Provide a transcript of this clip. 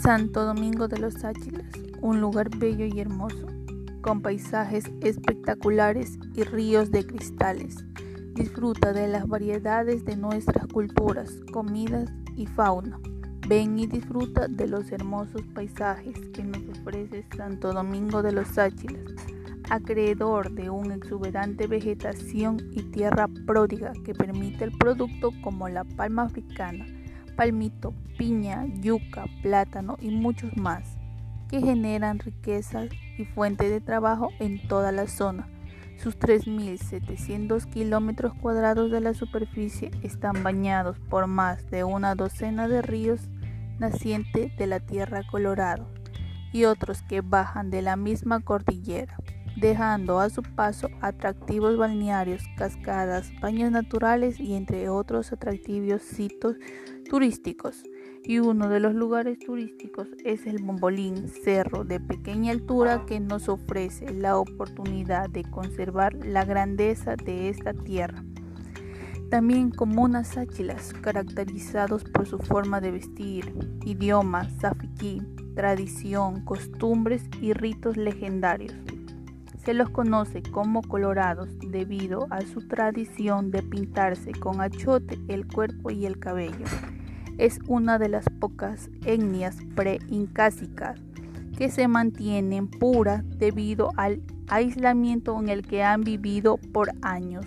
Santo Domingo de los Áchilas, un lugar bello y hermoso, con paisajes espectaculares y ríos de cristales. Disfruta de las variedades de nuestras culturas, comidas y fauna. Ven y disfruta de los hermosos paisajes que nos ofrece Santo Domingo de los Áchilas, acreedor de una exuberante vegetación y tierra pródiga que permite el producto como la palma africana palmito, piña, yuca, plátano y muchos más, que generan riquezas y fuente de trabajo en toda la zona. Sus 3.700 kilómetros cuadrados de la superficie están bañados por más de una docena de ríos nacientes de la Tierra Colorado y otros que bajan de la misma cordillera, dejando a su paso atractivos balnearios, cascadas, baños naturales y entre otros atractivos sitios turísticos y uno de los lugares turísticos es el Bombolín, cerro de pequeña altura que nos ofrece la oportunidad de conservar la grandeza de esta tierra. También comunas áchilas, caracterizados por su forma de vestir, idioma, safiquí, tradición, costumbres y ritos legendarios. Se los conoce como colorados debido a su tradición de pintarse con achote el cuerpo y el cabello es una de las pocas etnias pre-incásicas que se mantienen puras debido al aislamiento en el que han vivido por años.